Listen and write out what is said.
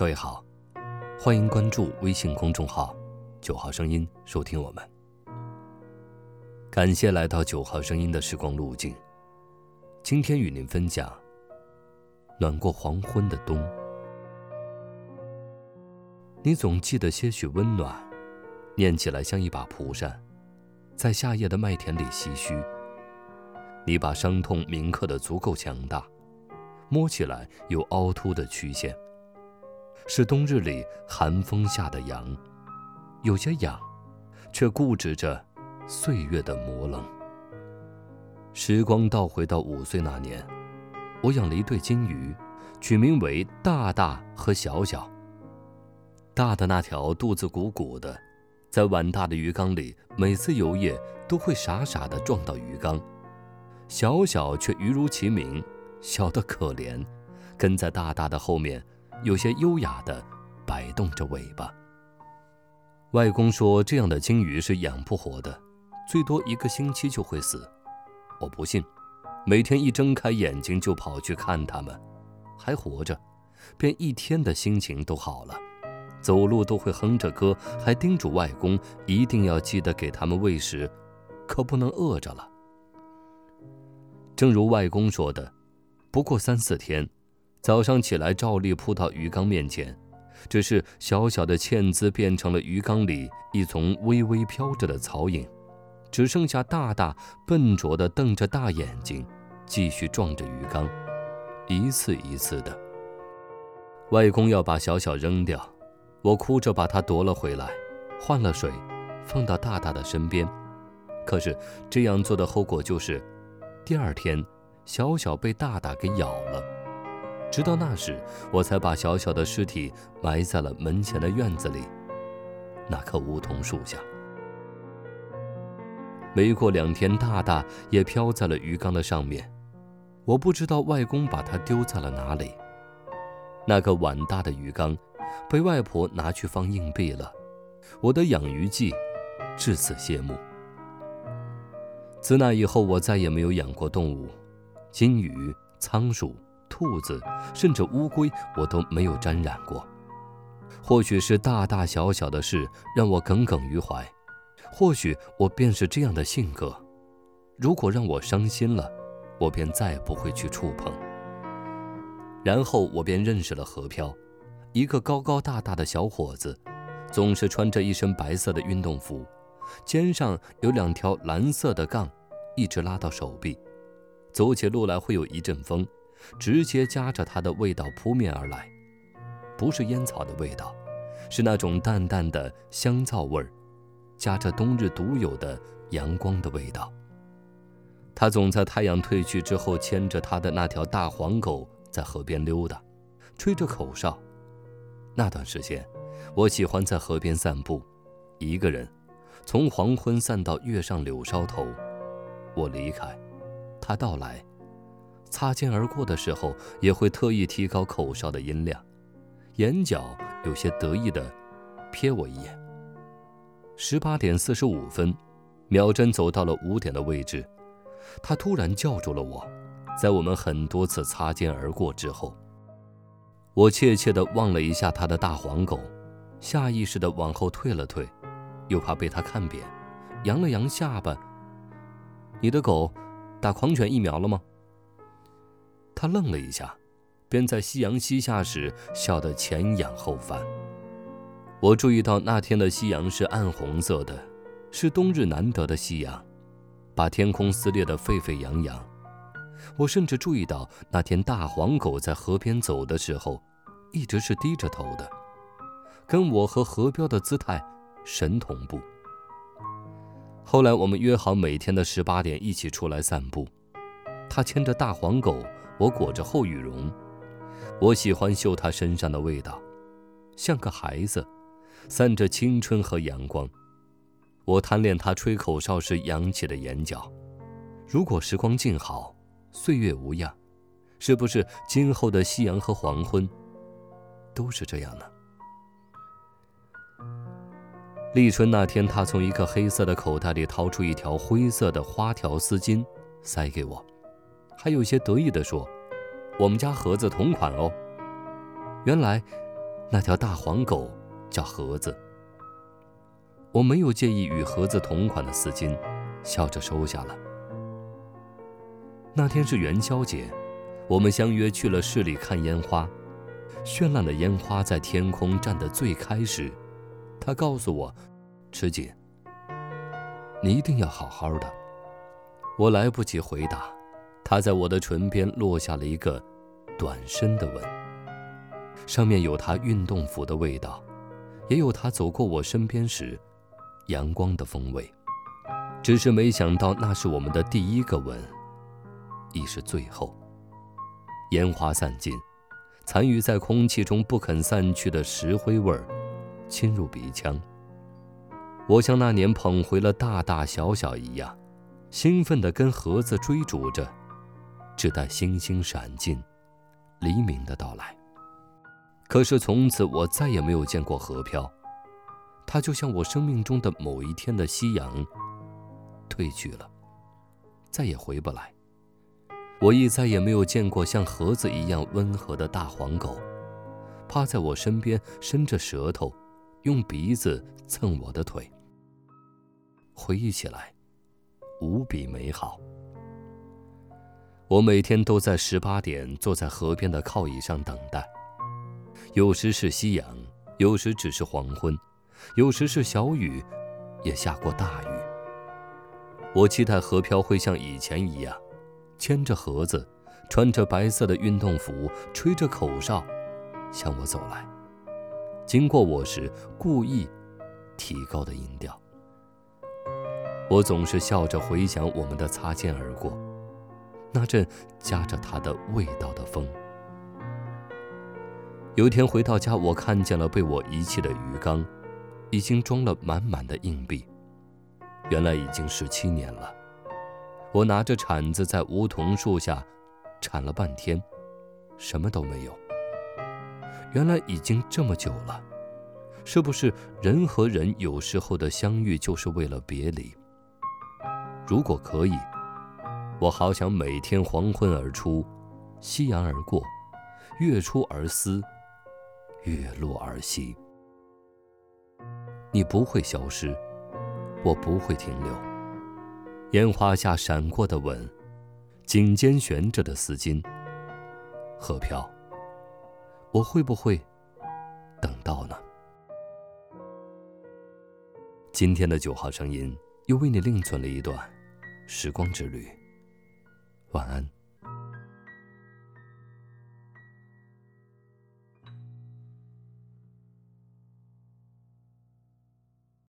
各位好，欢迎关注微信公众号“九号声音”，收听我们。感谢来到九号声音的时光路径。今天与您分享：暖过黄昏的冬。你总记得些许温暖，念起来像一把蒲扇，在夏夜的麦田里唏嘘。你把伤痛铭刻的足够强大，摸起来有凹凸的曲线。是冬日里寒风下的羊，有些痒，却固执着岁月的磨冷。时光倒回到五岁那年，我养了一对金鱼，取名为大大和小小。大的那条肚子鼓鼓的，在碗大的鱼缸里，每次游曳都会傻傻地撞到鱼缸。小小却鱼如其名，小得可怜，跟在大大的后面。有些优雅地摆动着尾巴。外公说，这样的金鱼是养不活的，最多一个星期就会死。我不信，每天一睁开眼睛就跑去看它们，还活着，便一天的心情都好了，走路都会哼着歌，还叮嘱外公一定要记得给它们喂食，可不能饿着了。正如外公说的，不过三四天。早上起来，照例扑到鱼缸面前，只是小小的茜姿变成了鱼缸里一丛微微飘着的草影，只剩下大大笨拙地瞪着大眼睛，继续撞着鱼缸，一次一次的。外公要把小小扔掉，我哭着把它夺了回来，换了水，放到大大的身边。可是这样做的后果就是，第二天，小小被大大给咬了。直到那时，我才把小小的尸体埋在了门前的院子里，那棵梧桐树下。没过两天，大大也飘在了鱼缸的上面，我不知道外公把它丢在了哪里。那个碗大的鱼缸，被外婆拿去放硬币了。我的养鱼记，至此谢幕。自那以后，我再也没有养过动物，金鱼、仓鼠。兔子，甚至乌龟，我都没有沾染过。或许是大大小小的事让我耿耿于怀，或许我便是这样的性格。如果让我伤心了，我便再不会去触碰。然后我便认识了何飘，一个高高大大的小伙子，总是穿着一身白色的运动服，肩上有两条蓝色的杠，一直拉到手臂，走起路来会有一阵风。直接夹着它的味道扑面而来，不是烟草的味道，是那种淡淡的香皂味儿，夹着冬日独有的阳光的味道。他总在太阳退去之后，牵着他的那条大黄狗在河边溜达，吹着口哨。那段时间，我喜欢在河边散步，一个人，从黄昏散到月上柳梢头。我离开，他到来。擦肩而过的时候，也会特意提高口哨的音量，眼角有些得意地瞥我一眼。十八点四十五分，秒针走到了五点的位置，他突然叫住了我。在我们很多次擦肩而过之后，我怯怯地望了一下他的大黄狗，下意识地往后退了退，又怕被他看扁，扬了扬下巴：“你的狗打狂犬疫苗了吗？”他愣了一下，便在夕阳西下时笑得前仰后翻。我注意到那天的夕阳是暗红色的，是冬日难得的夕阳，把天空撕裂得沸沸扬扬。我甚至注意到那天大黄狗在河边走的时候，一直是低着头的，跟我和河标的姿态神同步。后来我们约好每天的十八点一起出来散步，他牵着大黄狗。我裹着厚羽绒，我喜欢嗅它身上的味道，像个孩子，散着青春和阳光。我贪恋它吹口哨时扬起的眼角。如果时光静好，岁月无恙，是不是今后的夕阳和黄昏都是这样呢？立春那天，他从一个黑色的口袋里掏出一条灰色的花条丝巾，塞给我。还有些得意地说：“我们家盒子同款哦。”原来，那条大黄狗叫盒子。我没有介意与盒子同款的丝巾，笑着收下了。那天是元宵节，我们相约去了市里看烟花。绚烂的烟花在天空站得最开时，他告诉我：“池锦，你一定要好好的。”我来不及回答，他在我的唇边落下了一个短深的吻，上面有他运动服的味道，也有他走过我身边时阳光的风味。只是没想到，那是我们的第一个吻。已是最后。烟花散尽，残余在空气中不肯散去的石灰味儿，侵入鼻腔。我像那年捧回了大大小小一样，兴奋地跟盒子追逐着，只待星星闪尽，黎明的到来。可是从此我再也没有见过河漂，它就像我生命中的某一天的夕阳，褪去了，再也回不来。我亦再也没有见过像盒子一样温和的大黄狗，趴在我身边，伸着舌头，用鼻子蹭我的腿。回忆起来，无比美好。我每天都在十八点坐在河边的靠椅上等待，有时是夕阳，有时只是黄昏，有时是小雨，也下过大雨。我期待河漂会像以前一样。牵着盒子，穿着白色的运动服，吹着口哨，向我走来。经过我时，故意提高的音调。我总是笑着回想我们的擦肩而过，那阵夹着它的味道的风。有一天回到家，我看见了被我遗弃的鱼缸，已经装了满满的硬币。原来已经十七年了。我拿着铲子在梧桐树下铲了半天，什么都没有。原来已经这么久了，是不是人和人有时候的相遇就是为了别离？如果可以，我好想每天黄昏而出，夕阳而过，月出而思，月落而息。你不会消失，我不会停留。烟花下闪过的吻，颈间悬着的丝巾。何飘，我会不会等到呢？今天的九号声音又为你另存了一段时光之旅。晚安。